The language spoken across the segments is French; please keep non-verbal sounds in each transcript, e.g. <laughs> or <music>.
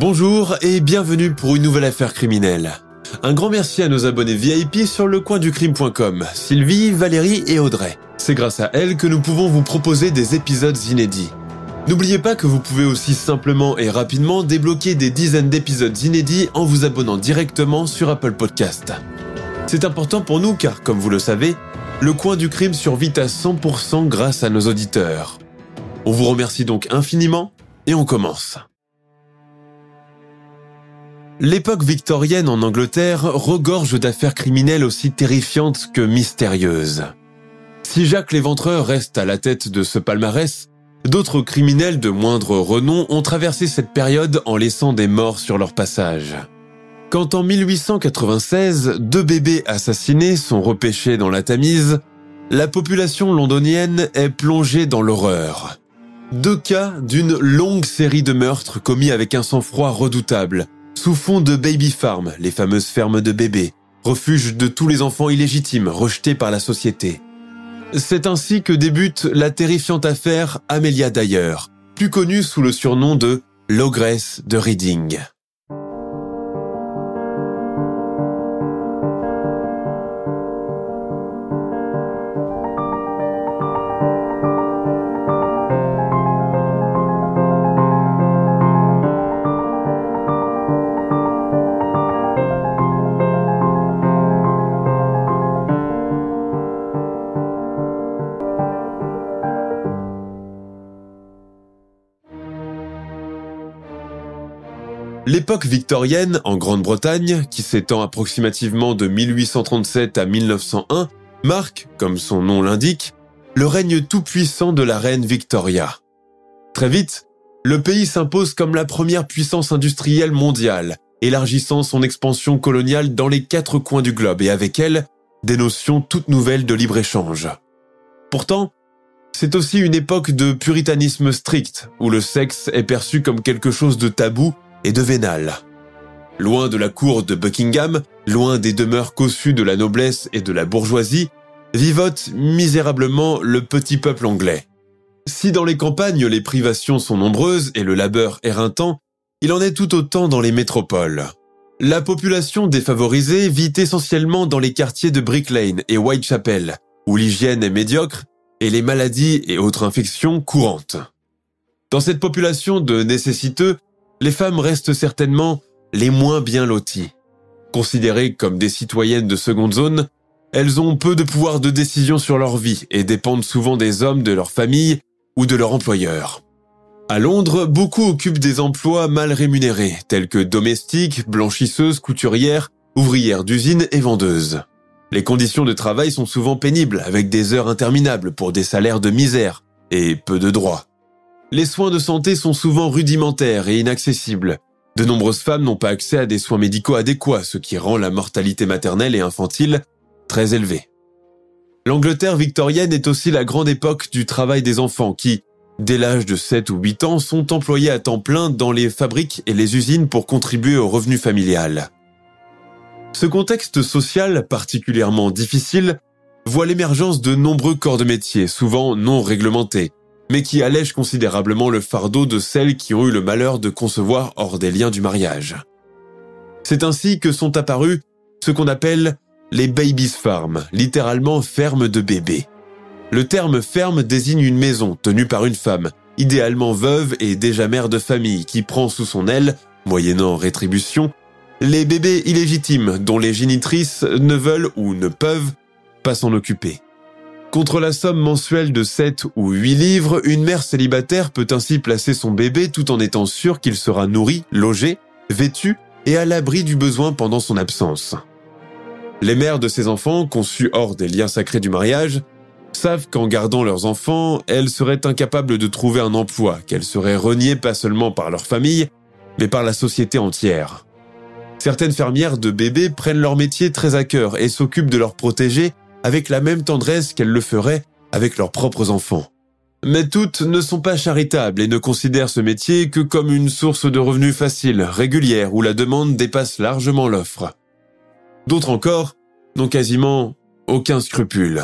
Bonjour et bienvenue pour une nouvelle affaire criminelle. Un grand merci à nos abonnés VIP sur lecoinducrime.com, Sylvie, Valérie et Audrey. C'est grâce à elles que nous pouvons vous proposer des épisodes inédits. N'oubliez pas que vous pouvez aussi simplement et rapidement débloquer des dizaines d'épisodes inédits en vous abonnant directement sur Apple Podcast. C'est important pour nous car, comme vous le savez, le coin du crime survit à 100% grâce à nos auditeurs. On vous remercie donc infiniment et on commence. L'époque victorienne en Angleterre regorge d'affaires criminelles aussi terrifiantes que mystérieuses. Si Jacques l'Éventreur reste à la tête de ce palmarès, d'autres criminels de moindre renom ont traversé cette période en laissant des morts sur leur passage. Quand en 1896, deux bébés assassinés sont repêchés dans la Tamise, la population londonienne est plongée dans l'horreur. Deux cas d'une longue série de meurtres commis avec un sang-froid redoutable, sous fond de baby farm, les fameuses fermes de bébés, refuge de tous les enfants illégitimes rejetés par la société. C'est ainsi que débute la terrifiante affaire Amelia Dyer, plus connue sous le surnom de l'ogresse de Reading. L'époque victorienne en Grande-Bretagne, qui s'étend approximativement de 1837 à 1901, marque, comme son nom l'indique, le règne tout-puissant de la reine Victoria. Très vite, le pays s'impose comme la première puissance industrielle mondiale, élargissant son expansion coloniale dans les quatre coins du globe et avec elle, des notions toutes nouvelles de libre-échange. Pourtant, c'est aussi une époque de puritanisme strict, où le sexe est perçu comme quelque chose de tabou et de vénal. Loin de la cour de Buckingham, loin des demeures cossues de la noblesse et de la bourgeoisie, vivote misérablement le petit peuple anglais. Si dans les campagnes les privations sont nombreuses et le labeur éreintant, il en est tout autant dans les métropoles. La population défavorisée vit essentiellement dans les quartiers de Brick Lane et Whitechapel, où l'hygiène est médiocre et les maladies et autres infections courantes. Dans cette population de nécessiteux, les femmes restent certainement les moins bien loties. Considérées comme des citoyennes de seconde zone, elles ont peu de pouvoir de décision sur leur vie et dépendent souvent des hommes de leur famille ou de leur employeur. À Londres, beaucoup occupent des emplois mal rémunérés, tels que domestiques, blanchisseuses, couturières, ouvrières d'usine et vendeuses. Les conditions de travail sont souvent pénibles, avec des heures interminables pour des salaires de misère et peu de droits. Les soins de santé sont souvent rudimentaires et inaccessibles. De nombreuses femmes n'ont pas accès à des soins médicaux adéquats, ce qui rend la mortalité maternelle et infantile très élevée. L'Angleterre victorienne est aussi la grande époque du travail des enfants qui, dès l'âge de 7 ou 8 ans, sont employés à temps plein dans les fabriques et les usines pour contribuer au revenu familial. Ce contexte social particulièrement difficile voit l'émergence de nombreux corps de métier, souvent non réglementés, mais qui allège considérablement le fardeau de celles qui ont eu le malheur de concevoir hors des liens du mariage. C'est ainsi que sont apparus ce qu'on appelle les babies farm, littéralement ferme de bébés. Le terme ferme désigne une maison tenue par une femme, idéalement veuve et déjà mère de famille, qui prend sous son aile, moyennant rétribution, les bébés illégitimes dont les génitrices ne veulent ou ne peuvent pas s'en occuper. Contre la somme mensuelle de 7 ou 8 livres, une mère célibataire peut ainsi placer son bébé tout en étant sûre qu'il sera nourri, logé, vêtu et à l'abri du besoin pendant son absence. Les mères de ces enfants, conçus hors des liens sacrés du mariage, savent qu'en gardant leurs enfants, elles seraient incapables de trouver un emploi, qu'elles seraient reniées pas seulement par leur famille, mais par la société entière. Certaines fermières de bébés prennent leur métier très à cœur et s'occupent de leurs protégés avec la même tendresse qu'elles le feraient avec leurs propres enfants. Mais toutes ne sont pas charitables et ne considèrent ce métier que comme une source de revenus facile, régulière, où la demande dépasse largement l'offre. D'autres encore n'ont quasiment aucun scrupule.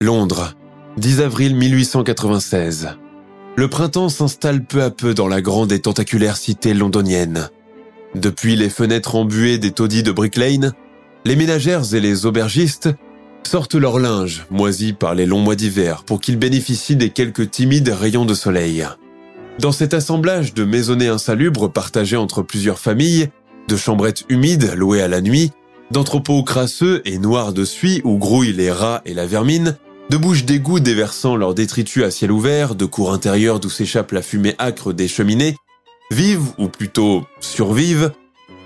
Londres, 10 avril 1896. Le printemps s'installe peu à peu dans la grande et tentaculaire cité londonienne. Depuis les fenêtres embuées des taudis de Brick Lane, les ménagères et les aubergistes sortent leur linge, moisi par les longs mois d'hiver, pour qu'ils bénéficient des quelques timides rayons de soleil. Dans cet assemblage de maisonnées insalubres partagées entre plusieurs familles, de chambrettes humides louées à la nuit, d'entrepôts crasseux et noirs de suie où grouillent les rats et la vermine, de bouches d'égout déversant leurs détritus à ciel ouvert, de cours intérieurs d'où s'échappe la fumée âcre des cheminées, vivent, ou plutôt survivent,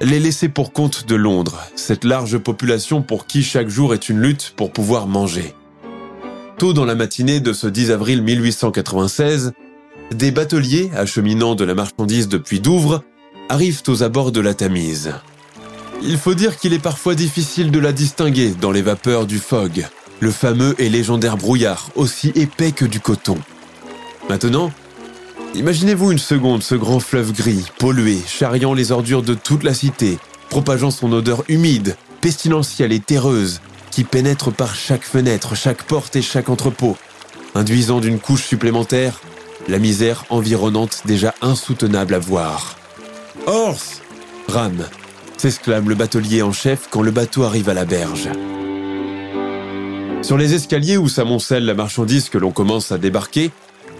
les laissés pour compte de Londres, cette large population pour qui chaque jour est une lutte pour pouvoir manger. Tôt dans la matinée de ce 10 avril 1896, des bateliers acheminant de la marchandise depuis Douvres arrivent aux abords de la Tamise. Il faut dire qu'il est parfois difficile de la distinguer dans les vapeurs du fog, le fameux et légendaire brouillard, aussi épais que du coton. Maintenant, imaginez-vous une seconde ce grand fleuve gris, pollué, charriant les ordures de toute la cité, propageant son odeur humide, pestilentielle et terreuse, qui pénètre par chaque fenêtre, chaque porte et chaque entrepôt, induisant d'une couche supplémentaire la misère environnante déjà insoutenable à voir. Horse Rame s'exclame le batelier en chef quand le bateau arrive à la berge. Sur les escaliers où s'amoncelle la marchandise que l'on commence à débarquer,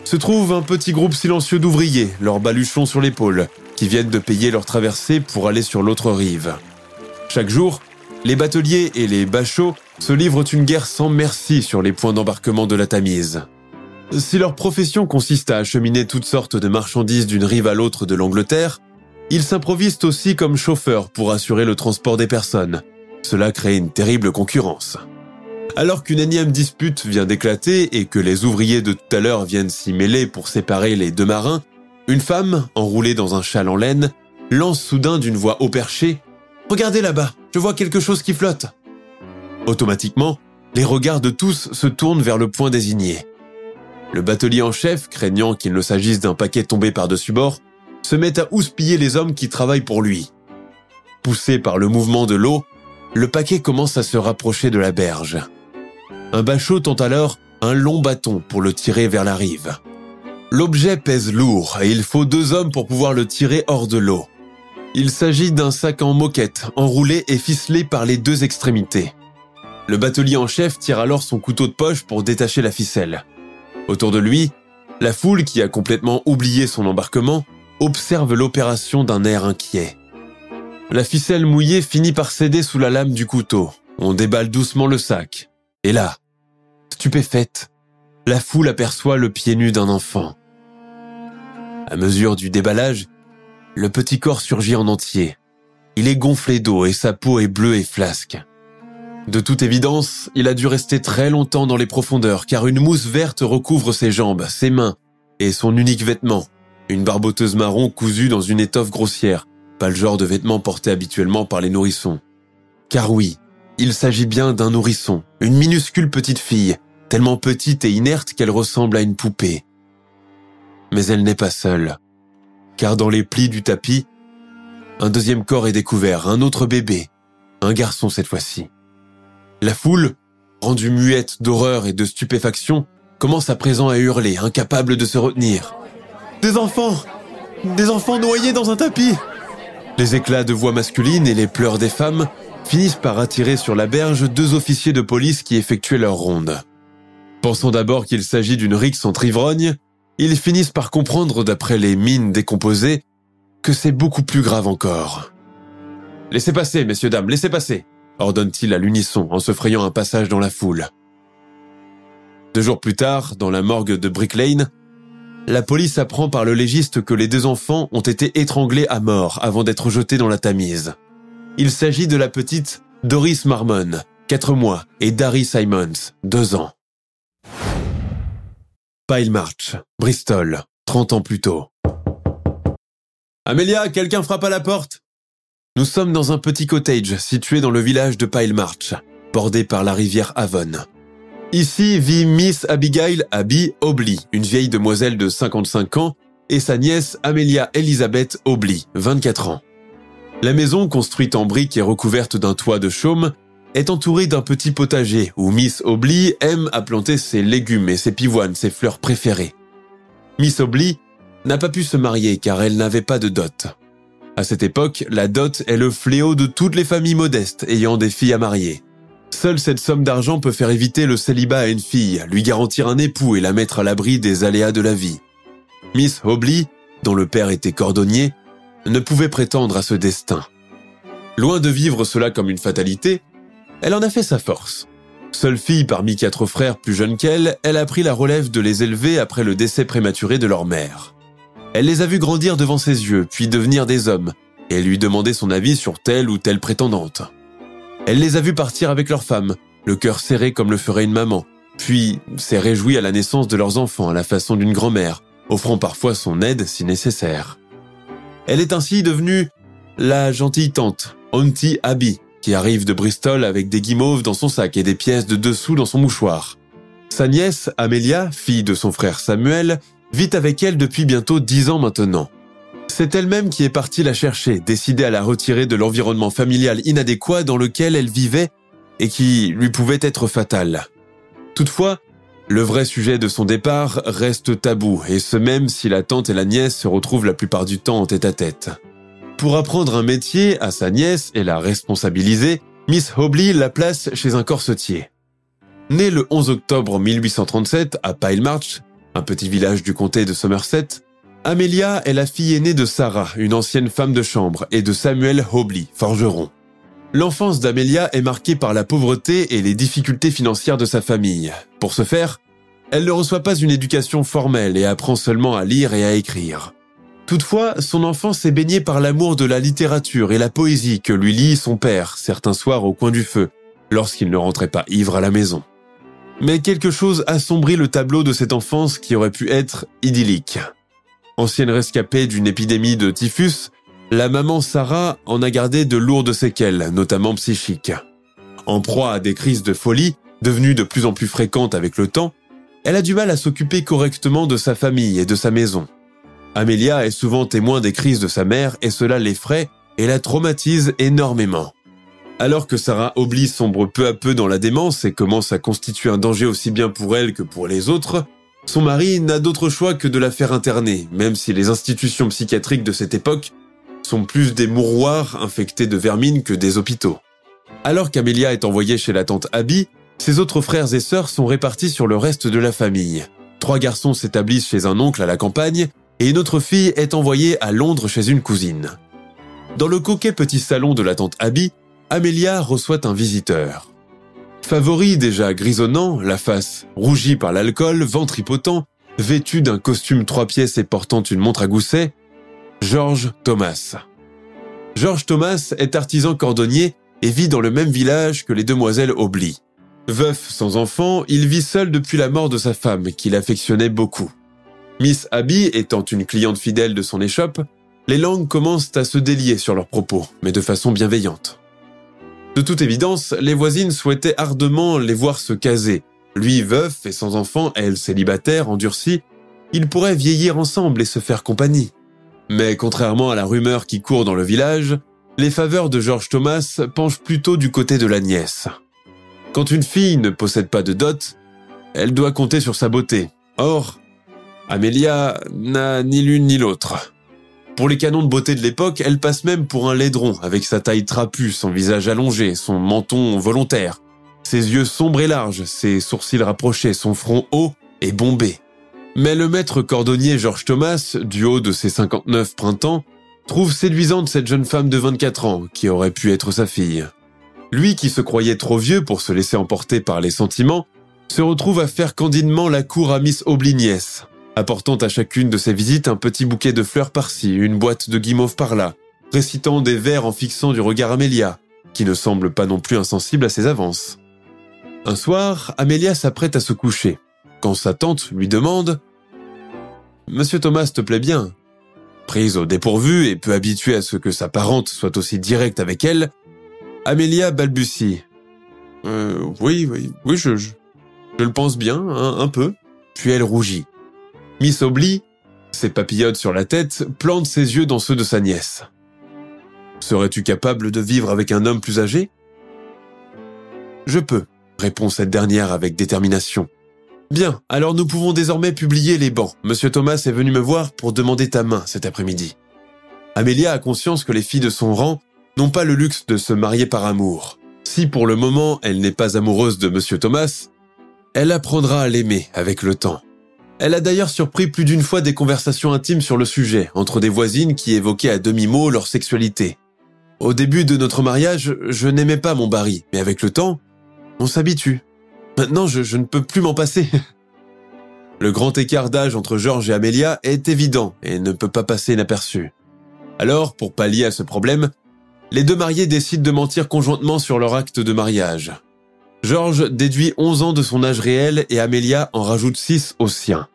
se trouve un petit groupe silencieux d'ouvriers, leurs baluchons sur l'épaule, qui viennent de payer leur traversée pour aller sur l'autre rive. Chaque jour, les bateliers et les bachots se livrent une guerre sans merci sur les points d'embarquement de la Tamise. Si leur profession consiste à acheminer toutes sortes de marchandises d'une rive à l'autre de l'Angleterre, ils s'improvisent aussi comme chauffeurs pour assurer le transport des personnes. Cela crée une terrible concurrence. Alors qu'une énième dispute vient d'éclater et que les ouvriers de tout à l'heure viennent s'y mêler pour séparer les deux marins, une femme, enroulée dans un châle en laine, lance soudain d'une voix haut perchée ⁇ Regardez là-bas, je vois quelque chose qui flotte !⁇ Automatiquement, les regards de tous se tournent vers le point désigné. Le batelier en chef, craignant qu'il ne s'agisse d'un paquet tombé par-dessus bord, se met à houspiller les hommes qui travaillent pour lui. Poussé par le mouvement de l'eau, le paquet commence à se rapprocher de la berge. Un bachot tend alors un long bâton pour le tirer vers la rive. L'objet pèse lourd et il faut deux hommes pour pouvoir le tirer hors de l'eau. Il s'agit d'un sac en moquette, enroulé et ficelé par les deux extrémités. Le batelier en chef tire alors son couteau de poche pour détacher la ficelle. Autour de lui, la foule qui a complètement oublié son embarquement observe l'opération d'un air inquiet. La ficelle mouillée finit par céder sous la lame du couteau. On déballe doucement le sac. Et là, stupéfaite, la foule aperçoit le pied nu d'un enfant. À mesure du déballage, le petit corps surgit en entier. Il est gonflé d'eau et sa peau est bleue et flasque. De toute évidence, il a dû rester très longtemps dans les profondeurs car une mousse verte recouvre ses jambes, ses mains et son unique vêtement, une barboteuse marron cousue dans une étoffe grossière, pas le genre de vêtements portés habituellement par les nourrissons. Car oui, il s'agit bien d'un nourrisson, une minuscule petite fille, tellement petite et inerte qu'elle ressemble à une poupée. Mais elle n'est pas seule, car dans les plis du tapis, un deuxième corps est découvert, un autre bébé, un garçon cette fois-ci. La foule, rendue muette d'horreur et de stupéfaction, commence à présent à hurler, incapable de se retenir. Des enfants Des enfants noyés dans un tapis Les éclats de voix masculines et les pleurs des femmes finissent par attirer sur la berge deux officiers de police qui effectuaient leur ronde. Pensant d'abord qu'il s'agit d'une rixe entre ivrognes, ils finissent par comprendre d'après les mines décomposées que c'est beaucoup plus grave encore. Laissez passer, messieurs, dames, laissez passer, ordonne-t-il à l'unisson en se frayant un passage dans la foule. Deux jours plus tard, dans la morgue de Brick Lane, la police apprend par le légiste que les deux enfants ont été étranglés à mort avant d'être jetés dans la Tamise. Il s'agit de la petite Doris Marmon, 4 mois, et Darry Simons, 2 ans. Pile March, Bristol, 30 ans plus tôt. Amelia, quelqu'un frappe à la porte? Nous sommes dans un petit cottage situé dans le village de Pile March, bordé par la rivière Avon. Ici vit Miss Abigail Abby Obley, une vieille demoiselle de 55 ans, et sa nièce Amelia Elizabeth Obley, 24 ans. La maison, construite en briques et recouverte d'un toit de chaume, est entourée d'un petit potager où Miss Obley aime à planter ses légumes et ses pivoines, ses fleurs préférées. Miss Obley n'a pas pu se marier car elle n'avait pas de dot. À cette époque, la dot est le fléau de toutes les familles modestes ayant des filles à marier. Seule cette somme d'argent peut faire éviter le célibat à une fille, lui garantir un époux et la mettre à l'abri des aléas de la vie. Miss Hobley, dont le père était cordonnier, ne pouvait prétendre à ce destin. Loin de vivre cela comme une fatalité, elle en a fait sa force. Seule fille parmi quatre frères plus jeunes qu'elle, elle a pris la relève de les élever après le décès prématuré de leur mère. Elle les a vus grandir devant ses yeux, puis devenir des hommes, et lui demander son avis sur telle ou telle prétendante. Elle les a vus partir avec leurs femmes, le cœur serré comme le ferait une maman, puis s'est réjouie à la naissance de leurs enfants à la façon d'une grand-mère, offrant parfois son aide si nécessaire. Elle est ainsi devenue la gentille tante, Auntie Abby, qui arrive de Bristol avec des guimauves dans son sac et des pièces de dessous dans son mouchoir. Sa nièce, Amelia, fille de son frère Samuel, vit avec elle depuis bientôt dix ans maintenant. C'est elle-même qui est partie la chercher, décidée à la retirer de l'environnement familial inadéquat dans lequel elle vivait et qui lui pouvait être fatal. Toutefois, le vrai sujet de son départ reste tabou, et ce même si la tante et la nièce se retrouvent la plupart du temps en tête à tête. Pour apprendre un métier à sa nièce et la responsabiliser, Miss Hobley la place chez un corsetier. Née le 11 octobre 1837 à Pile March, un petit village du comté de Somerset, Amelia est la fille aînée de Sarah, une ancienne femme de chambre, et de Samuel Hobley, forgeron. L'enfance d'Amelia est marquée par la pauvreté et les difficultés financières de sa famille. Pour ce faire, elle ne reçoit pas une éducation formelle et apprend seulement à lire et à écrire. Toutefois, son enfance est baignée par l'amour de la littérature et la poésie que lui lit son père certains soirs au coin du feu, lorsqu'il ne rentrait pas ivre à la maison. Mais quelque chose assombrit le tableau de cette enfance qui aurait pu être idyllique. Ancienne rescapée d'une épidémie de typhus, la maman Sarah en a gardé de lourdes séquelles, notamment psychiques. En proie à des crises de folie, devenues de plus en plus fréquentes avec le temps, elle a du mal à s'occuper correctement de sa famille et de sa maison. Amelia est souvent témoin des crises de sa mère et cela l'effraie et la traumatise énormément. Alors que Sarah oublie sombre peu à peu dans la démence et commence à constituer un danger aussi bien pour elle que pour les autres, son mari n'a d'autre choix que de la faire interner, même si les institutions psychiatriques de cette époque sont plus des mouroirs infectés de vermine que des hôpitaux. Alors qu'Amelia est envoyée chez la tante Abby, ses autres frères et sœurs sont répartis sur le reste de la famille. Trois garçons s'établissent chez un oncle à la campagne et une autre fille est envoyée à Londres chez une cousine. Dans le coquet petit salon de la tante Abby, Amelia reçoit un visiteur. Favori déjà grisonnant, la face rougie par l'alcool, ventripotent, vêtu d'un costume trois pièces et portant une montre à gousset, Georges Thomas. Georges Thomas est artisan cordonnier et vit dans le même village que les demoiselles Aubly. Veuf sans enfant, il vit seul depuis la mort de sa femme, qu'il affectionnait beaucoup. Miss Abby étant une cliente fidèle de son échoppe, les langues commencent à se délier sur leurs propos, mais de façon bienveillante. De toute évidence, les voisines souhaitaient ardemment les voir se caser. Lui veuf et sans enfant, elle célibataire, endurcie, ils pourraient vieillir ensemble et se faire compagnie. Mais contrairement à la rumeur qui court dans le village, les faveurs de George Thomas penchent plutôt du côté de la nièce. Quand une fille ne possède pas de dot, elle doit compter sur sa beauté. Or, Amelia n'a ni l'une ni l'autre. Pour les canons de beauté de l'époque, elle passe même pour un laidron, avec sa taille trapue, son visage allongé, son menton volontaire, ses yeux sombres et larges, ses sourcils rapprochés, son front haut et bombé. Mais le maître cordonnier Georges Thomas, du haut de ses 59 printemps, trouve séduisante cette jeune femme de 24 ans, qui aurait pu être sa fille. Lui qui se croyait trop vieux pour se laisser emporter par les sentiments, se retrouve à faire candidement la cour à Miss Oblignès, apportant à chacune de ses visites un petit bouquet de fleurs par-ci, une boîte de guimauve par-là, récitant des vers en fixant du regard Amélia, qui ne semble pas non plus insensible à ses avances. Un soir, Amélia s'apprête à se coucher, quand sa tante lui demande ⁇ Monsieur Thomas te plaît bien ?⁇ Prise au dépourvu et peu habituée à ce que sa parente soit aussi directe avec elle, Amélia balbutie. Euh, oui, oui, oui, je, je, le pense bien, un peu. Puis elle rougit. Miss Obli, ses papillotes sur la tête, plante ses yeux dans ceux de sa nièce. Serais-tu capable de vivre avec un homme plus âgé? Je peux, répond cette dernière avec détermination. Bien, alors nous pouvons désormais publier les bancs. Monsieur Thomas est venu me voir pour demander ta main cet après-midi. Amélia a conscience que les filles de son rang n'ont pas le luxe de se marier par amour. Si pour le moment elle n'est pas amoureuse de Monsieur Thomas, elle apprendra à l'aimer avec le temps. Elle a d'ailleurs surpris plus d'une fois des conversations intimes sur le sujet entre des voisines qui évoquaient à demi-mot leur sexualité. Au début de notre mariage, je n'aimais pas mon Barry, mais avec le temps, on s'habitue. Maintenant, je, ne peux plus m'en passer. <laughs> Le grand écart d'âge entre Georges et Amélia est évident et ne peut pas passer inaperçu. Alors, pour pallier à ce problème, les deux mariés décident de mentir conjointement sur leur acte de mariage. Georges déduit 11 ans de son âge réel et Amélia en rajoute 6 au sien.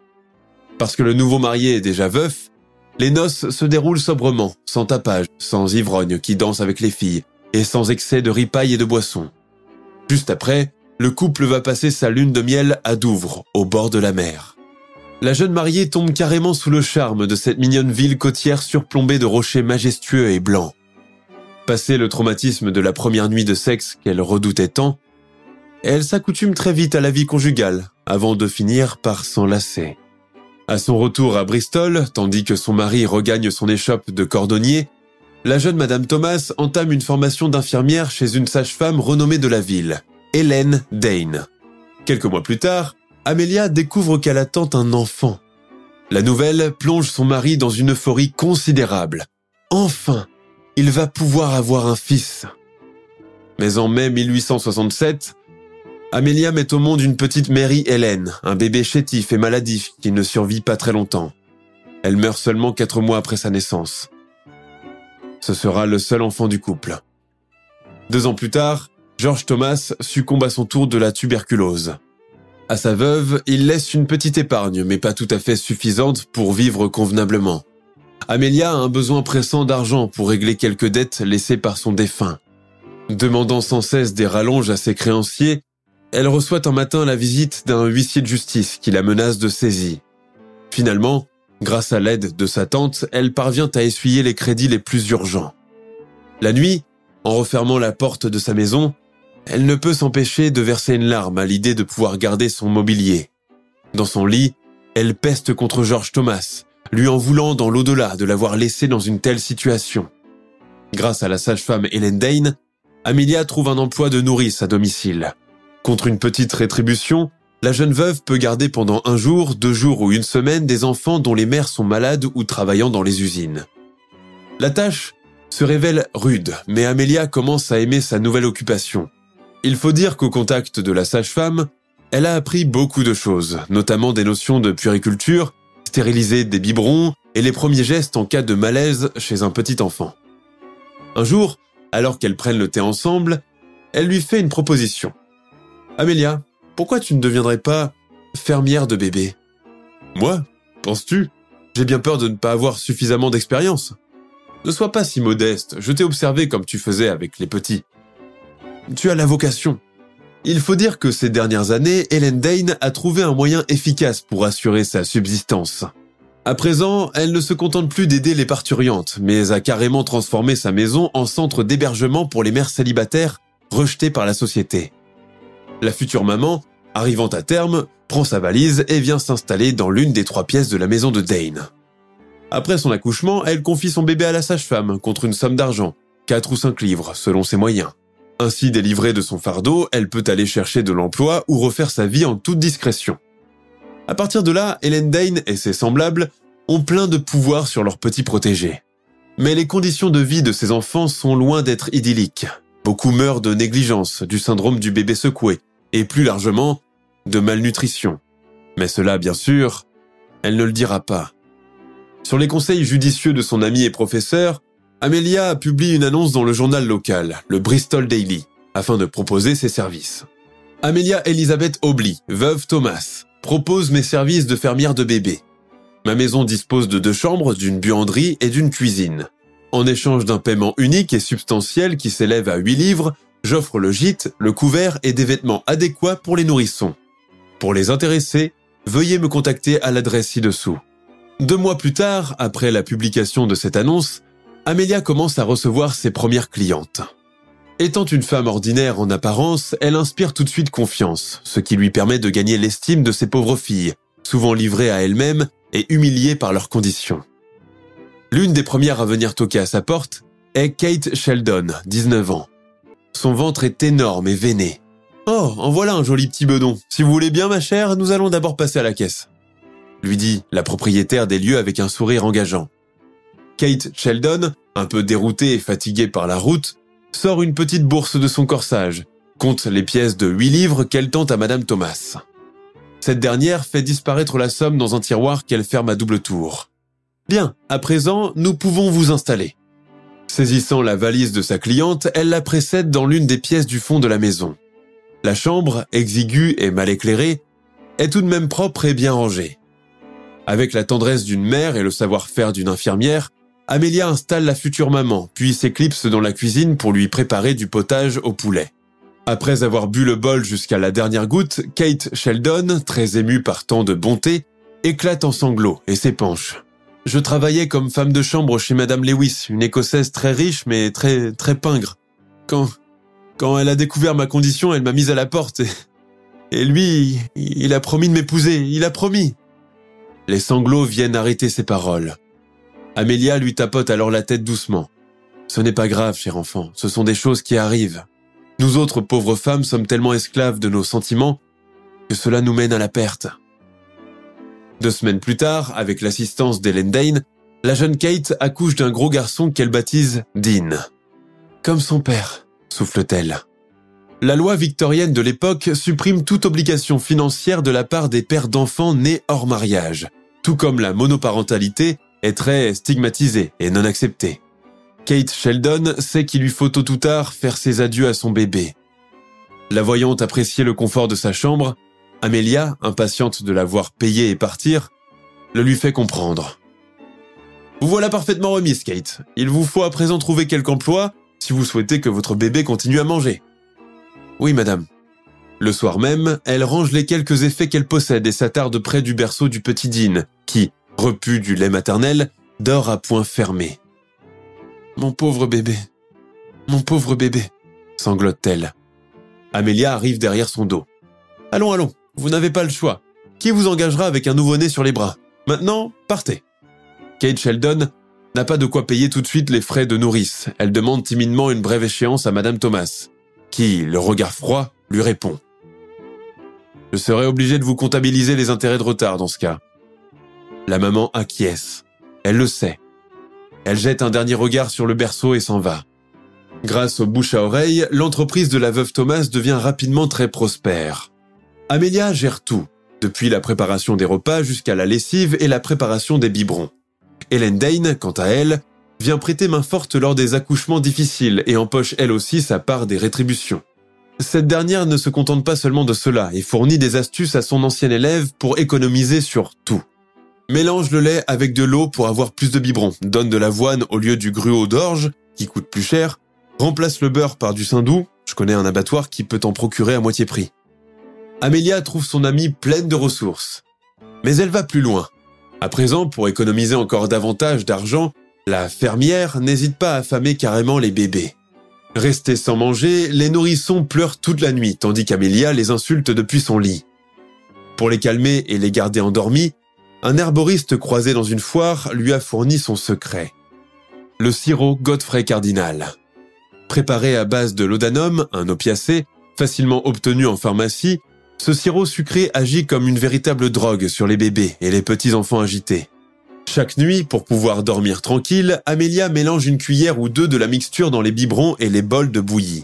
Parce que le nouveau marié est déjà veuf, les noces se déroulent sobrement, sans tapage, sans ivrogne qui danse avec les filles, et sans excès de ripaille et de boissons. Juste après, le couple va passer sa lune de miel à Douvres, au bord de la mer. La jeune mariée tombe carrément sous le charme de cette mignonne ville côtière surplombée de rochers majestueux et blancs. Passé le traumatisme de la première nuit de sexe qu'elle redoutait tant, elle s'accoutume très vite à la vie conjugale, avant de finir par s'enlacer. À son retour à Bristol, tandis que son mari regagne son échoppe de cordonnier, la jeune Madame Thomas entame une formation d'infirmière chez une sage-femme renommée de la ville, Hélène Dane. Quelques mois plus tard, Amelia découvre qu'elle attend un enfant. La nouvelle plonge son mari dans une euphorie considérable. Enfin, il va pouvoir avoir un fils. Mais en mai 1867, Amélia met au monde une petite Mary Hélène, un bébé chétif et maladif qui ne survit pas très longtemps. Elle meurt seulement quatre mois après sa naissance. Ce sera le seul enfant du couple. Deux ans plus tard, George Thomas succombe à son tour de la tuberculose. À sa veuve, il laisse une petite épargne, mais pas tout à fait suffisante pour vivre convenablement. Amélia a un besoin pressant d'argent pour régler quelques dettes laissées par son défunt. Demandant sans cesse des rallonges à ses créanciers, elle reçoit un matin la visite d'un huissier de justice qui la menace de saisie. Finalement, grâce à l'aide de sa tante, elle parvient à essuyer les crédits les plus urgents. La nuit, en refermant la porte de sa maison, elle ne peut s'empêcher de verser une larme à l'idée de pouvoir garder son mobilier. Dans son lit, elle peste contre George Thomas, lui en voulant dans l'au-delà de l'avoir laissé dans une telle situation. Grâce à la sage-femme Hélène Dane, Amelia trouve un emploi de nourrice à domicile. Contre une petite rétribution, la jeune veuve peut garder pendant un jour, deux jours ou une semaine des enfants dont les mères sont malades ou travaillant dans les usines. La tâche se révèle rude, mais Amélia commence à aimer sa nouvelle occupation. Il faut dire qu'au contact de la sage-femme, elle a appris beaucoup de choses, notamment des notions de puériculture, stériliser des biberons et les premiers gestes en cas de malaise chez un petit enfant. Un jour, alors qu'elles prennent le thé ensemble, elle lui fait une proposition. Amélia, pourquoi tu ne deviendrais pas fermière de bébé? Moi? Penses-tu? J'ai bien peur de ne pas avoir suffisamment d'expérience. Ne sois pas si modeste, je t'ai observé comme tu faisais avec les petits. Tu as la vocation. Il faut dire que ces dernières années, Hélène Dane a trouvé un moyen efficace pour assurer sa subsistance. À présent, elle ne se contente plus d'aider les parturiantes, mais a carrément transformé sa maison en centre d'hébergement pour les mères célibataires rejetées par la société. La future maman, arrivant à terme, prend sa valise et vient s'installer dans l'une des trois pièces de la maison de Dane. Après son accouchement, elle confie son bébé à la sage-femme contre une somme d'argent, 4 ou 5 livres selon ses moyens. Ainsi délivrée de son fardeau, elle peut aller chercher de l'emploi ou refaire sa vie en toute discrétion. À partir de là, Hélène Dane et ses semblables ont plein de pouvoir sur leurs petits protégés. Mais les conditions de vie de ces enfants sont loin d'être idylliques. Beaucoup meurent de négligence, du syndrome du bébé secoué, et plus largement, de malnutrition. Mais cela, bien sûr, elle ne le dira pas. Sur les conseils judicieux de son ami et professeur, Amelia publie une annonce dans le journal local, le Bristol Daily, afin de proposer ses services. Amelia Elizabeth Obley, veuve Thomas, propose mes services de fermière de bébé. Ma maison dispose de deux chambres, d'une buanderie et d'une cuisine. En échange d'un paiement unique et substantiel qui s'élève à 8 livres, j'offre le gîte, le couvert et des vêtements adéquats pour les nourrissons. Pour les intéressés, veuillez me contacter à l'adresse ci-dessous. Deux mois plus tard, après la publication de cette annonce, Amelia commence à recevoir ses premières clientes. Étant une femme ordinaire en apparence, elle inspire tout de suite confiance, ce qui lui permet de gagner l'estime de ses pauvres filles, souvent livrées à elles-mêmes et humiliées par leurs conditions. L'une des premières à venir toquer à sa porte est Kate Sheldon, 19 ans. Son ventre est énorme et veiné. Oh, en voilà un joli petit bedon. Si vous voulez bien, ma chère, nous allons d'abord passer à la caisse. Lui dit la propriétaire des lieux avec un sourire engageant. Kate Sheldon, un peu déroutée et fatiguée par la route, sort une petite bourse de son corsage, compte les pièces de 8 livres qu'elle tente à Madame Thomas. Cette dernière fait disparaître la somme dans un tiroir qu'elle ferme à double tour. Bien, à présent, nous pouvons vous installer. Saisissant la valise de sa cliente, elle la précède dans l'une des pièces du fond de la maison. La chambre, exiguë et mal éclairée, est tout de même propre et bien rangée. Avec la tendresse d'une mère et le savoir-faire d'une infirmière, Amélia installe la future maman, puis s'éclipse dans la cuisine pour lui préparer du potage au poulet. Après avoir bu le bol jusqu'à la dernière goutte, Kate Sheldon, très émue par tant de bonté, éclate en sanglots et s'épanche. Je travaillais comme femme de chambre chez Madame Lewis, une écossaise très riche mais très très pingre. Quand quand elle a découvert ma condition, elle m'a mise à la porte et, et lui, il a promis de m'épouser, il a promis. Les sanglots viennent arrêter ses paroles. Amélia lui tapote alors la tête doucement. Ce n'est pas grave, cher enfant, ce sont des choses qui arrivent. Nous autres pauvres femmes sommes tellement esclaves de nos sentiments que cela nous mène à la perte. Deux semaines plus tard, avec l'assistance d'Helen Dane, la jeune Kate accouche d'un gros garçon qu'elle baptise Dean. Comme son père, souffle-t-elle. La loi victorienne de l'époque supprime toute obligation financière de la part des pères d'enfants nés hors mariage, tout comme la monoparentalité est très stigmatisée et non acceptée. Kate Sheldon sait qu'il lui faut tôt ou tard faire ses adieux à son bébé. La voyant apprécier le confort de sa chambre, Amelia, impatiente de la voir payer et partir, le lui fait comprendre. Vous voilà parfaitement remise, Kate. Il vous faut à présent trouver quelque emploi si vous souhaitez que votre bébé continue à manger. Oui, madame. Le soir même, elle range les quelques effets qu'elle possède et s'attarde près du berceau du petit Dean, qui, repu du lait maternel, dort à point fermé. Mon pauvre bébé. Mon pauvre bébé, sanglote-t-elle. Amélia arrive derrière son dos. Allons, allons, vous n'avez pas le choix. Qui vous engagera avec un nouveau-né sur les bras? Maintenant, partez. Kate Sheldon n'a pas de quoi payer tout de suite les frais de nourrice. Elle demande timidement une brève échéance à Madame Thomas, qui, le regard froid, lui répond. Je serai obligé de vous comptabiliser les intérêts de retard dans ce cas. La maman acquiesce. Elle le sait. Elle jette un dernier regard sur le berceau et s'en va. Grâce aux bouche à oreille, l'entreprise de la veuve Thomas devient rapidement très prospère. Amélia gère tout, depuis la préparation des repas jusqu'à la lessive et la préparation des biberons. Hélène Dane, quant à elle, vient prêter main forte lors des accouchements difficiles et empoche elle aussi sa part des rétributions. Cette dernière ne se contente pas seulement de cela et fournit des astuces à son ancien élève pour économiser sur tout. Mélange le lait avec de l'eau pour avoir plus de biberons, donne de l'avoine au lieu du gruau d'orge, qui coûte plus cher, remplace le beurre par du saindoux, je connais un abattoir qui peut en procurer à moitié prix. Amélia trouve son amie pleine de ressources. Mais elle va plus loin. À présent, pour économiser encore davantage d'argent, la fermière n'hésite pas à affamer carrément les bébés. Restés sans manger, les nourrissons pleurent toute la nuit, tandis qu'Amélia les insulte depuis son lit. Pour les calmer et les garder endormis, un herboriste croisé dans une foire lui a fourni son secret. Le sirop Godfrey Cardinal. Préparé à base de laudanum, un opiacé, facilement obtenu en pharmacie, ce sirop sucré agit comme une véritable drogue sur les bébés et les petits enfants agités. Chaque nuit, pour pouvoir dormir tranquille, Amélia mélange une cuillère ou deux de la mixture dans les biberons et les bols de bouillie.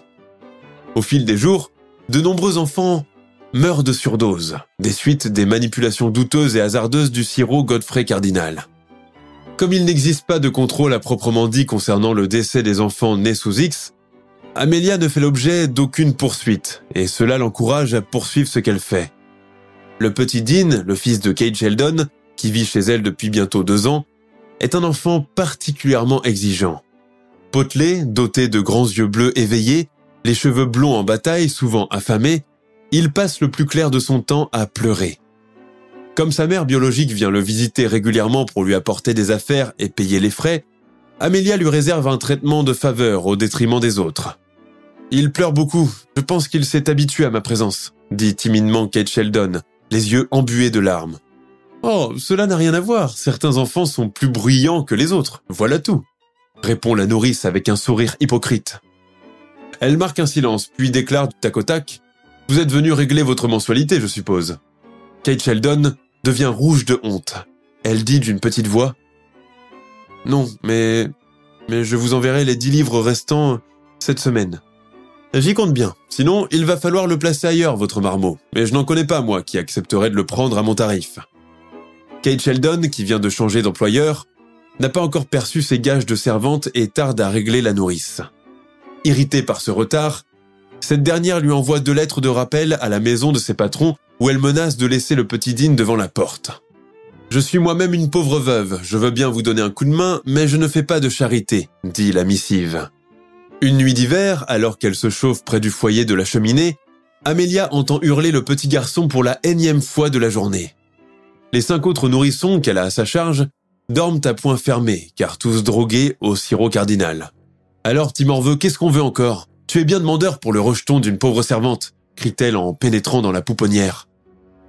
Au fil des jours, de nombreux enfants meurt de surdose, des suites des manipulations douteuses et hasardeuses du sirop Godfrey Cardinal. Comme il n'existe pas de contrôle à proprement dit concernant le décès des enfants nés sous X, Amelia ne fait l'objet d'aucune poursuite, et cela l'encourage à poursuivre ce qu'elle fait. Le petit Dean, le fils de Kate Sheldon, qui vit chez elle depuis bientôt deux ans, est un enfant particulièrement exigeant. Potelé, doté de grands yeux bleus éveillés, les cheveux blonds en bataille, souvent affamés, il passe le plus clair de son temps à pleurer. Comme sa mère biologique vient le visiter régulièrement pour lui apporter des affaires et payer les frais, Amelia lui réserve un traitement de faveur au détriment des autres. Il pleure beaucoup, je pense qu'il s'est habitué à ma présence, dit timidement Kate Sheldon, les yeux embués de larmes. Oh, cela n'a rien à voir, certains enfants sont plus bruyants que les autres, voilà tout, répond la nourrice avec un sourire hypocrite. Elle marque un silence, puis déclare du tac au tac Vous êtes venu régler votre mensualité, je suppose. Kate Sheldon devient rouge de honte. Elle dit d'une petite voix Non, mais. Mais je vous enverrai les dix livres restants cette semaine. J'y compte bien, sinon il va falloir le placer ailleurs, votre marmot, mais je n'en connais pas, moi, qui accepterait de le prendre à mon tarif. Kate Sheldon, qui vient de changer d'employeur, n'a pas encore perçu ses gages de servante et tarde à régler la nourrice. Irritée par ce retard, cette dernière lui envoie deux lettres de rappel à la maison de ses patrons où elle menace de laisser le petit Dean devant la porte. Je suis moi-même une pauvre veuve, je veux bien vous donner un coup de main, mais je ne fais pas de charité, dit la missive. Une nuit d'hiver, alors qu'elle se chauffe près du foyer de la cheminée, Amelia entend hurler le petit garçon pour la énième fois de la journée. Les cinq autres nourrissons qu'elle a à sa charge dorment à point fermé, car tous drogués au sirop cardinal. Alors, Timorveux, qu'est-ce qu'on veut encore? Tu es bien demandeur pour le rejeton d'une pauvre servante, crie-t-elle en pénétrant dans la pouponnière.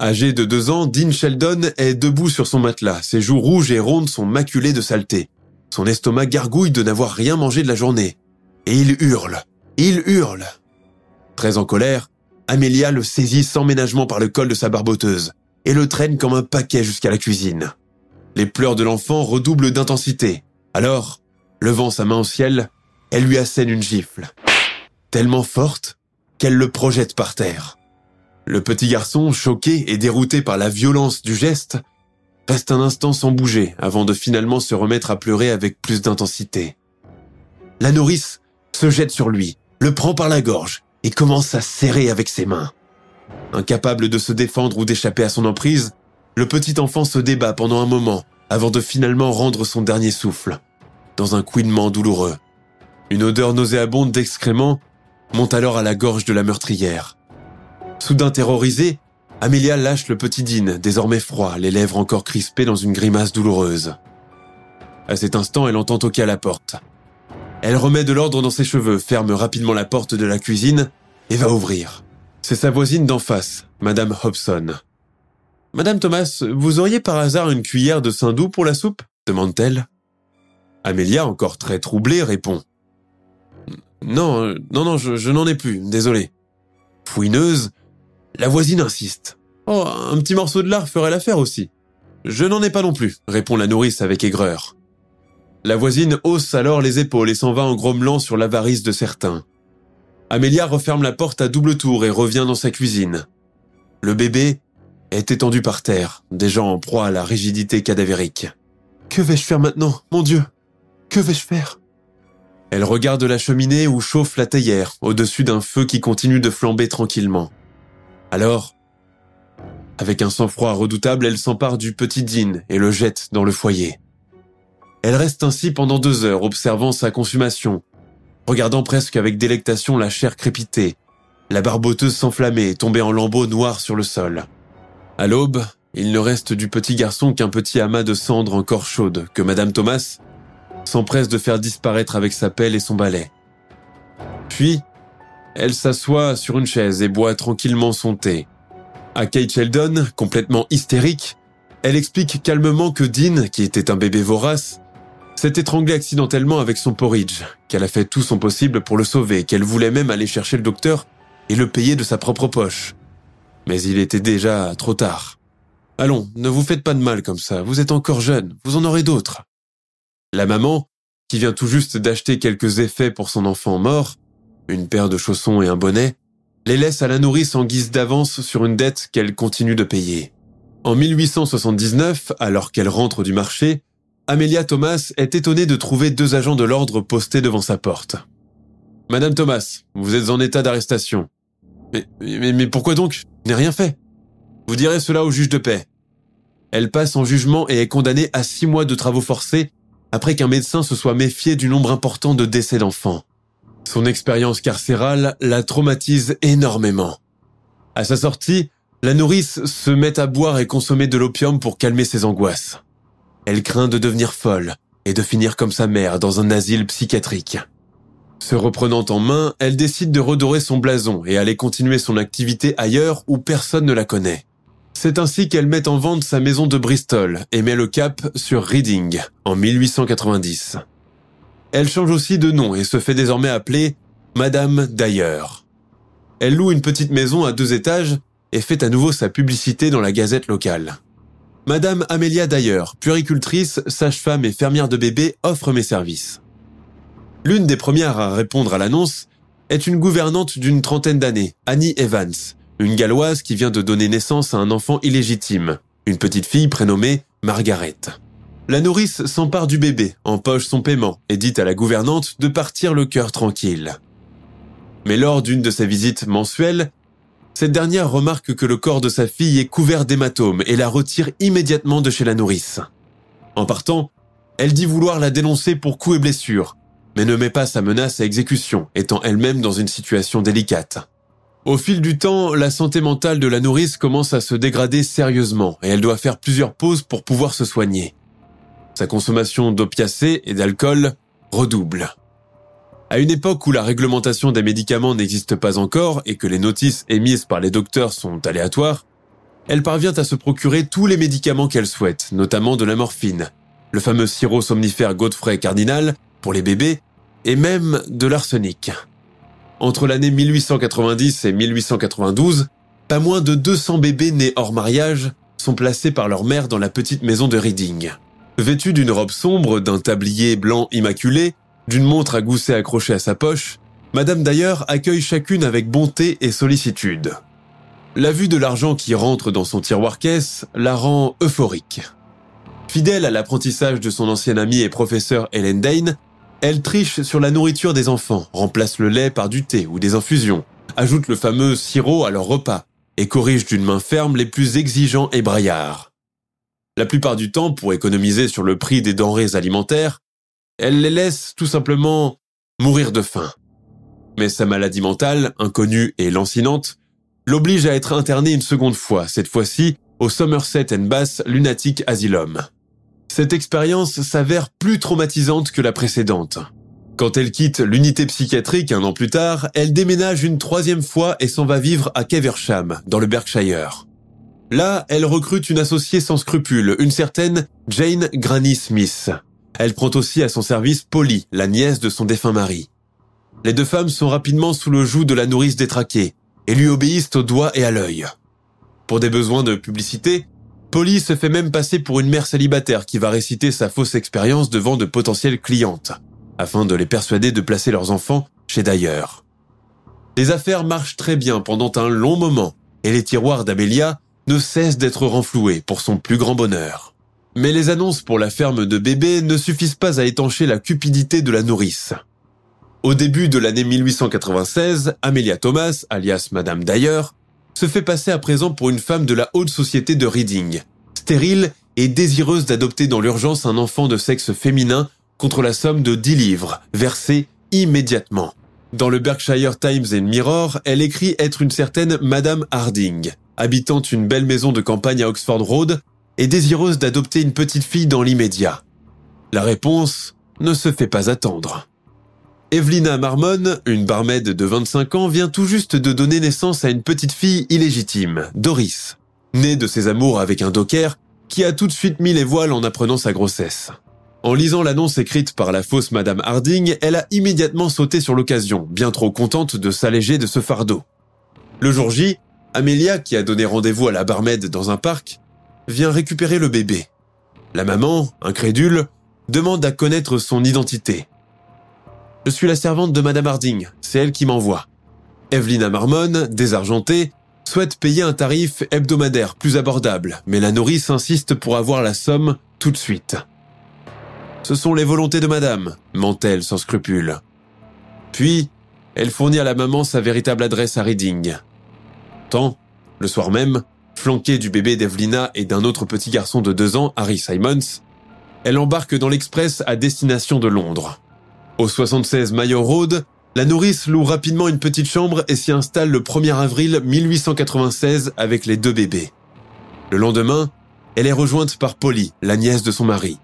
Âgé de deux ans, Dean Sheldon est debout sur son matelas. Ses joues rouges et rondes sont maculées de saleté. Son estomac gargouille de n'avoir rien mangé de la journée. Et il hurle. Il hurle. Très en colère, Amelia le saisit sans ménagement par le col de sa barboteuse et le traîne comme un paquet jusqu'à la cuisine. Les pleurs de l'enfant redoublent d'intensité. Alors, levant sa main au ciel, elle lui assène une gifle. Tellement forte qu'elle le projette par terre. Le petit garçon, choqué et dérouté par la violence du geste, reste un instant sans bouger avant de finalement se remettre à pleurer avec plus d'intensité. La nourrice se jette sur lui, le prend par la gorge et commence à serrer avec ses mains. Incapable de se défendre ou d'échapper à son emprise, le petit enfant se débat pendant un moment avant de finalement rendre son dernier souffle, dans un couinement douloureux. Une odeur nauséabonde d'excréments monte alors à la gorge de la meurtrière. Soudain terrorisée, Amelia lâche le petit Dean, désormais froid, les lèvres encore crispées dans une grimace douloureuse. À cet instant, elle entend toquer à la porte. Elle remet de l'ordre dans ses cheveux, ferme rapidement la porte de la cuisine et va ouvrir. C'est sa voisine d'en face, Madame Hobson. Madame Thomas, vous auriez par hasard une cuillère de saindoux pour la soupe demande-t-elle. Amelia, encore très troublée, répond. Non, non, non, je, je n'en ai plus, désolé. Fouineuse, la voisine insiste. Oh, un petit morceau de lard ferait l'affaire aussi. Je n'en ai pas non plus, répond la nourrice avec aigreur. La voisine hausse alors les épaules et s'en va en grommelant sur l'avarice de certains. Amélia referme la porte à double tour et revient dans sa cuisine. Le bébé est étendu par terre, déjà en proie à la rigidité cadavérique. Que vais-je faire maintenant, mon Dieu? Que vais-je faire? Elle regarde la cheminée où chauffe la théière, au-dessus d'un feu qui continue de flamber tranquillement. Alors, avec un sang-froid redoutable, elle s'empare du petit Dean et le jette dans le foyer. Elle reste ainsi pendant deux heures, observant sa consommation, regardant presque avec délectation la chair crépiter, la barboteuse s'enflammer et tomber en lambeaux noirs sur le sol. À l'aube, il ne reste du petit garçon qu'un petit amas de cendres encore chaudes que Madame Thomas s'empresse de faire disparaître avec sa pelle et son balai. Puis, elle s'assoit sur une chaise et boit tranquillement son thé. À Kate Sheldon, complètement hystérique, elle explique calmement que Dean, qui était un bébé vorace, s'est étranglé accidentellement avec son porridge, qu'elle a fait tout son possible pour le sauver, qu'elle voulait même aller chercher le docteur et le payer de sa propre poche. Mais il était déjà trop tard. Allons, ne vous faites pas de mal comme ça, vous êtes encore jeune, vous en aurez d'autres. La maman, qui vient tout juste d'acheter quelques effets pour son enfant mort, une paire de chaussons et un bonnet, les laisse à la nourrice en guise d'avance sur une dette qu'elle continue de payer. En 1879, alors qu'elle rentre du marché, Amelia Thomas est étonnée de trouver deux agents de l'ordre postés devant sa porte. Madame Thomas, vous êtes en état d'arrestation. Mais, mais, mais pourquoi donc? Je n'ai rien fait. Vous direz cela au juge de paix. Elle passe en jugement et est condamnée à six mois de travaux forcés après qu'un médecin se soit méfié du nombre important de décès d'enfants. Son expérience carcérale la traumatise énormément. À sa sortie, la nourrice se met à boire et consommer de l'opium pour calmer ses angoisses. Elle craint de devenir folle et de finir comme sa mère dans un asile psychiatrique. Se reprenant en main, elle décide de redorer son blason et aller continuer son activité ailleurs où personne ne la connaît. C'est ainsi qu'elle met en vente sa maison de Bristol et met le cap sur Reading en 1890. Elle change aussi de nom et se fait désormais appeler Madame Dyer. Elle loue une petite maison à deux étages et fait à nouveau sa publicité dans la gazette locale. Madame Amelia Dyer, puéricultrice, sage-femme et fermière de bébés, offre mes services. L'une des premières à répondre à l'annonce est une gouvernante d'une trentaine d'années, Annie Evans, une galloise qui vient de donner naissance à un enfant illégitime, une petite fille prénommée Margaret. La nourrice s'empare du bébé, empoche son paiement et dit à la gouvernante de partir le cœur tranquille. Mais lors d'une de ses visites mensuelles, cette dernière remarque que le corps de sa fille est couvert d'hématomes et la retire immédiatement de chez la nourrice. En partant, elle dit vouloir la dénoncer pour coups et blessures, mais ne met pas sa menace à exécution, étant elle-même dans une situation délicate. Au fil du temps, la santé mentale de la nourrice commence à se dégrader sérieusement et elle doit faire plusieurs pauses pour pouvoir se soigner. Sa consommation d'opiacés et d'alcool redouble. À une époque où la réglementation des médicaments n'existe pas encore et que les notices émises par les docteurs sont aléatoires, elle parvient à se procurer tous les médicaments qu'elle souhaite, notamment de la morphine, le fameux sirop somnifère Godfrey Cardinal pour les bébés et même de l'arsenic. Entre l'année 1890 et 1892, pas moins de 200 bébés nés hors mariage sont placés par leur mère dans la petite maison de Reading. Vêtus d'une robe sombre, d'un tablier blanc immaculé, d'une montre à gousset accrochée à sa poche, Madame d'ailleurs accueille chacune avec bonté et sollicitude. La vue de l'argent qui rentre dans son tiroir-caisse la rend euphorique. Fidèle à l'apprentissage de son ancienne amie et professeur Helen Dane, elle triche sur la nourriture des enfants, remplace le lait par du thé ou des infusions, ajoute le fameux sirop à leur repas et corrige d'une main ferme les plus exigeants et braillards. La plupart du temps, pour économiser sur le prix des denrées alimentaires, elle les laisse tout simplement mourir de faim. Mais sa maladie mentale, inconnue et lancinante, l'oblige à être internée une seconde fois, cette fois-ci au Somerset and Bath Lunatic Asylum. Cette expérience s'avère plus traumatisante que la précédente. Quand elle quitte l'unité psychiatrique un an plus tard, elle déménage une troisième fois et s'en va vivre à Keversham, dans le Berkshire. Là, elle recrute une associée sans scrupules, une certaine Jane Granny Smith. Elle prend aussi à son service Polly, la nièce de son défunt mari. Les deux femmes sont rapidement sous le joug de la nourrice détraquée et lui obéissent au doigt et à l'œil. Pour des besoins de publicité, Polly se fait même passer pour une mère célibataire qui va réciter sa fausse expérience devant de potentielles clientes, afin de les persuader de placer leurs enfants chez d'ailleurs. Les affaires marchent très bien pendant un long moment, et les tiroirs d'Amelia ne cessent d'être renfloués pour son plus grand bonheur. Mais les annonces pour la ferme de bébés ne suffisent pas à étancher la cupidité de la nourrice. Au début de l'année 1896, Amelia Thomas, alias Madame Dyer, se fait passer à présent pour une femme de la haute société de Reading, stérile et désireuse d'adopter dans l'urgence un enfant de sexe féminin contre la somme de 10 livres, versée immédiatement. Dans le Berkshire Times and Mirror, elle écrit être une certaine Madame Harding, habitant une belle maison de campagne à Oxford Road et désireuse d'adopter une petite fille dans l'immédiat. La réponse ne se fait pas attendre. Evelina Marmon, une barmaid de 25 ans, vient tout juste de donner naissance à une petite fille illégitime, Doris, née de ses amours avec un docker, qui a tout de suite mis les voiles en apprenant sa grossesse. En lisant l'annonce écrite par la fausse Madame Harding, elle a immédiatement sauté sur l'occasion, bien trop contente de s'alléger de ce fardeau. Le jour J, Amelia, qui a donné rendez-vous à la barmaid dans un parc, vient récupérer le bébé. La maman, incrédule, demande à connaître son identité. Je suis la servante de Madame Harding, c'est elle qui m'envoie. Evelina Marmon, désargentée, souhaite payer un tarif hebdomadaire plus abordable, mais la nourrice insiste pour avoir la somme tout de suite. Ce sont les volontés de madame, ment-elle sans scrupule. Puis, elle fournit à la maman sa véritable adresse à Reading. Tant, le soir même, flanquée du bébé d'Evelina et d'un autre petit garçon de deux ans, Harry Simons, elle embarque dans l'express à destination de Londres. Au 76 Mayor Road, la nourrice loue rapidement une petite chambre et s'y installe le 1er avril 1896 avec les deux bébés. Le lendemain, elle est rejointe par Polly, la nièce de son mari.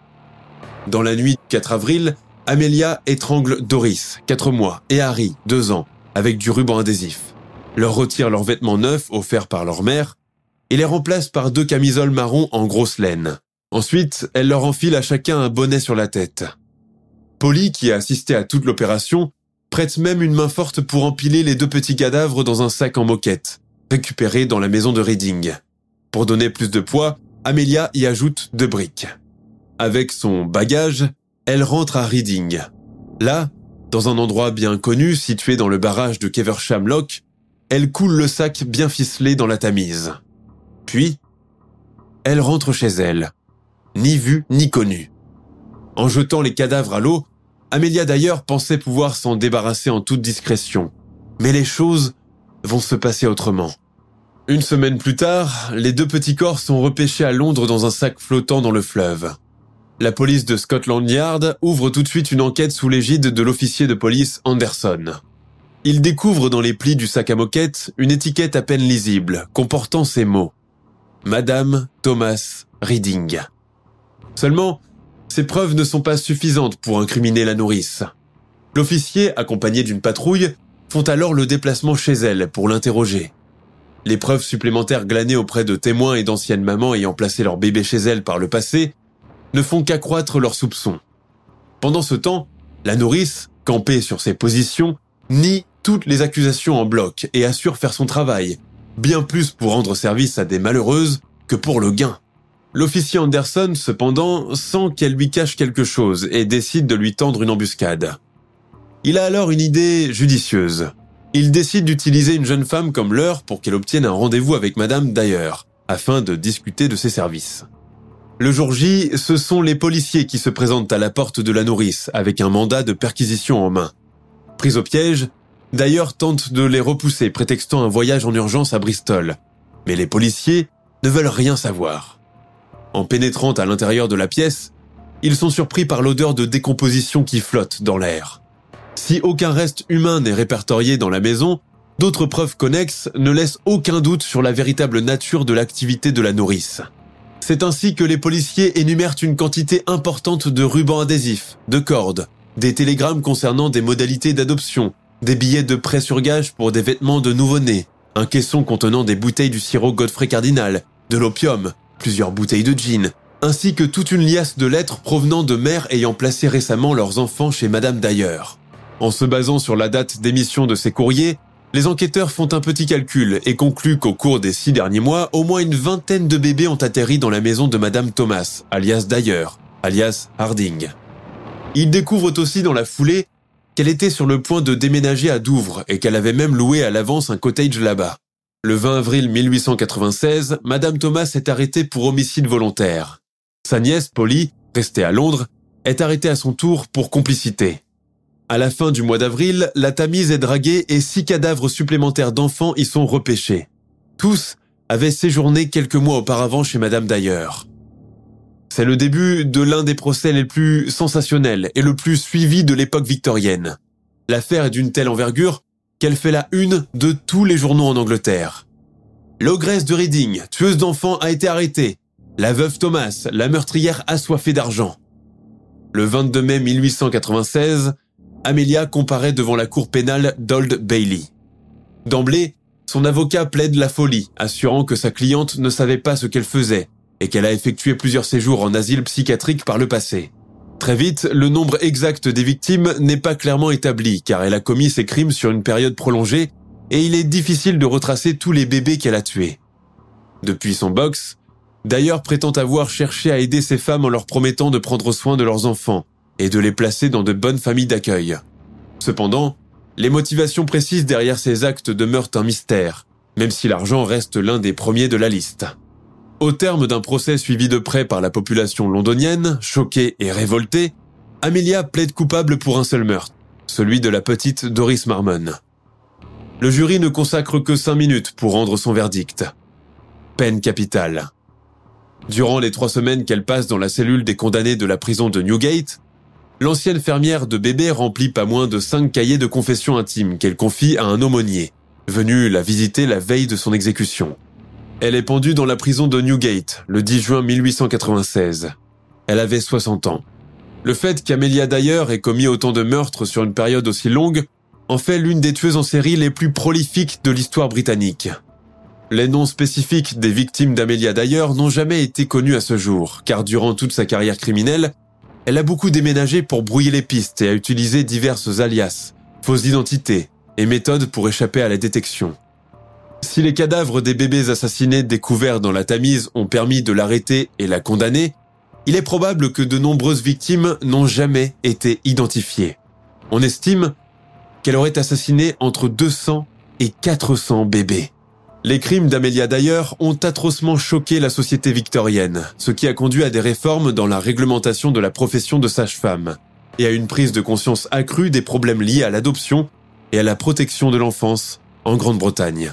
Dans la nuit du 4 avril, Amelia étrangle Doris, 4 mois, et Harry, 2 ans, avec du ruban adhésif. Leur retire leurs vêtements neufs offerts par leur mère et les remplace par deux camisoles marron en grosse laine. Ensuite, elle leur enfile à chacun un bonnet sur la tête. Polly, qui a assisté à toute l'opération, prête même une main forte pour empiler les deux petits cadavres dans un sac en moquette, récupéré dans la maison de Reading. Pour donner plus de poids, Amelia y ajoute deux briques. Avec son bagage, elle rentre à Reading. Là, dans un endroit bien connu situé dans le barrage de Keversham Lock, elle coule le sac bien ficelé dans la Tamise. Puis, elle rentre chez elle, ni vue ni connue. En jetant les cadavres à l'eau, Amélia d'ailleurs pensait pouvoir s'en débarrasser en toute discrétion. Mais les choses vont se passer autrement. Une semaine plus tard, les deux petits corps sont repêchés à Londres dans un sac flottant dans le fleuve. La police de Scotland Yard ouvre tout de suite une enquête sous l'égide de l'officier de police Anderson. Il découvre dans les plis du sac à moquette une étiquette à peine lisible, comportant ces mots. Madame Thomas Reading. Seulement, ces preuves ne sont pas suffisantes pour incriminer la nourrice. L'officier, accompagné d'une patrouille, font alors le déplacement chez elle pour l'interroger. Les preuves supplémentaires glanées auprès de témoins et d'anciennes mamans ayant placé leur bébé chez elle par le passé ne font qu'accroître leurs soupçons. Pendant ce temps, la nourrice, campée sur ses positions, nie toutes les accusations en bloc et assure faire son travail, bien plus pour rendre service à des malheureuses que pour le gain. L'officier Anderson, cependant, sent qu'elle lui cache quelque chose et décide de lui tendre une embuscade. Il a alors une idée judicieuse. Il décide d'utiliser une jeune femme comme l'heure pour qu'elle obtienne un rendez-vous avec Madame Dyer, afin de discuter de ses services. Le jour J, ce sont les policiers qui se présentent à la porte de la nourrice avec un mandat de perquisition en main. Prise au piège, d'ailleurs tente de les repousser prétextant un voyage en urgence à Bristol. Mais les policiers ne veulent rien savoir. En pénétrant à l'intérieur de la pièce, ils sont surpris par l'odeur de décomposition qui flotte dans l'air. Si aucun reste humain n'est répertorié dans la maison, d'autres preuves connexes ne laissent aucun doute sur la véritable nature de l'activité de la nourrice. C'est ainsi que les policiers énumèrent une quantité importante de rubans adhésifs, de cordes, des télégrammes concernant des modalités d'adoption, des billets de prêt sur gage pour des vêtements de nouveau-nés, un caisson contenant des bouteilles du sirop Godfrey Cardinal, de l'opium, plusieurs bouteilles de gin, ainsi que toute une liasse de lettres provenant de mères ayant placé récemment leurs enfants chez Madame D'ailleurs. En se basant sur la date d'émission de ces courriers, les enquêteurs font un petit calcul et concluent qu'au cours des six derniers mois, au moins une vingtaine de bébés ont atterri dans la maison de Madame Thomas, alias Dyer, alias Harding. Ils découvrent aussi dans la foulée qu'elle était sur le point de déménager à Douvres et qu'elle avait même loué à l'avance un cottage là-bas. Le 20 avril 1896, Madame Thomas est arrêtée pour homicide volontaire. Sa nièce, Polly, restée à Londres, est arrêtée à son tour pour complicité. À la fin du mois d'avril, la Tamise est draguée et six cadavres supplémentaires d'enfants y sont repêchés. Tous avaient séjourné quelques mois auparavant chez Madame d'ailleurs. C'est le début de l'un des procès les plus sensationnels et le plus suivi de l'époque victorienne. L'affaire est d'une telle envergure qu'elle fait la une de tous les journaux en Angleterre. L'ogresse de Reading, tueuse d'enfants, a été arrêtée. La veuve Thomas, la meurtrière assoiffée d'argent. Le 22 mai 1896, Amelia comparaît devant la cour pénale d'Old Bailey. D'emblée, son avocat plaide la folie, assurant que sa cliente ne savait pas ce qu'elle faisait et qu'elle a effectué plusieurs séjours en asile psychiatrique par le passé. Très vite, le nombre exact des victimes n'est pas clairement établi car elle a commis ses crimes sur une période prolongée et il est difficile de retracer tous les bébés qu'elle a tués. Depuis son box, d'ailleurs prétend avoir cherché à aider ces femmes en leur promettant de prendre soin de leurs enfants, et de les placer dans de bonnes familles d'accueil. Cependant, Les motivations précises derrière ces actes demeurent un mystère, même si l'argent reste l'un des premiers de la liste. Au terme d'un procès suivi de près par la population londonienne, choquée et révoltée, Amelia plaide coupable pour un seul meurtre, celui de la petite Doris Marmon. Le jury ne consacre que cinq minutes pour rendre son verdict. Peine capitale. Durant les trois semaines qu'elle passe dans la cellule des condamnés de la prison de Newgate, l'ancienne fermière de bébé remplit pas moins de cinq cahiers de confession intime qu'elle confie à un aumônier, venu la visiter la veille de son exécution. Elle est pendue dans la prison de Newgate le 10 juin 1896. Elle avait 60 ans. Le fait qu'Amelia Dyer ait commis autant de meurtres sur une période aussi longue en fait l'une des tueuses en série les plus prolifiques de l'histoire britannique. Les noms spécifiques des victimes d'Amelia Dyer n'ont jamais été connus à ce jour, car durant toute sa carrière criminelle, elle a beaucoup déménagé pour brouiller les pistes et a utilisé diverses alias, fausses identités et méthodes pour échapper à la détection. Si les cadavres des bébés assassinés découverts dans la Tamise ont permis de l'arrêter et la condamner, il est probable que de nombreuses victimes n'ont jamais été identifiées. On estime qu'elle aurait assassiné entre 200 et 400 bébés. Les crimes d'Amelia d'ailleurs ont atrocement choqué la société victorienne, ce qui a conduit à des réformes dans la réglementation de la profession de sage-femme et à une prise de conscience accrue des problèmes liés à l'adoption et à la protection de l'enfance en Grande-Bretagne.